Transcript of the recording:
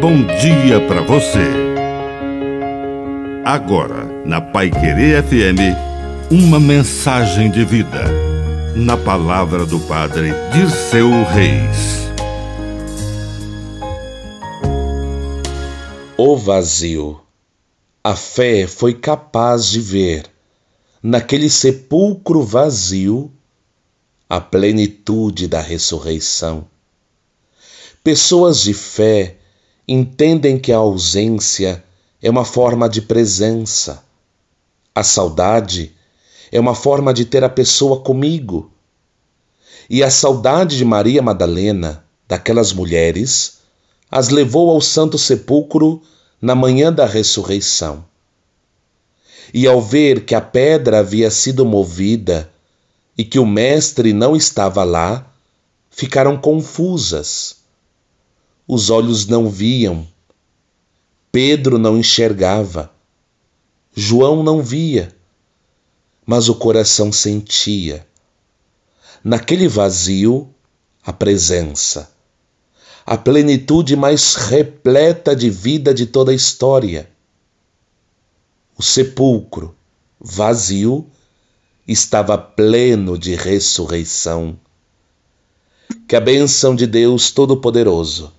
bom dia para você. Agora, na Pai Querer FM, uma mensagem de vida. Na palavra do Padre Dirceu Reis. O vazio. A fé foi capaz de ver, naquele sepulcro vazio, a plenitude da ressurreição. Pessoas de fé entendem que a ausência é uma forma de presença. A saudade é uma forma de ter a pessoa comigo. E a saudade de Maria Madalena, daquelas mulheres, as levou ao Santo Sepulcro na manhã da ressurreição. E ao ver que a pedra havia sido movida e que o Mestre não estava lá, ficaram confusas os olhos não viam, Pedro não enxergava, João não via, mas o coração sentia. Naquele vazio, a presença, a plenitude mais repleta de vida de toda a história. O sepulcro, vazio, estava pleno de ressurreição. Que a bênção de Deus Todo-Poderoso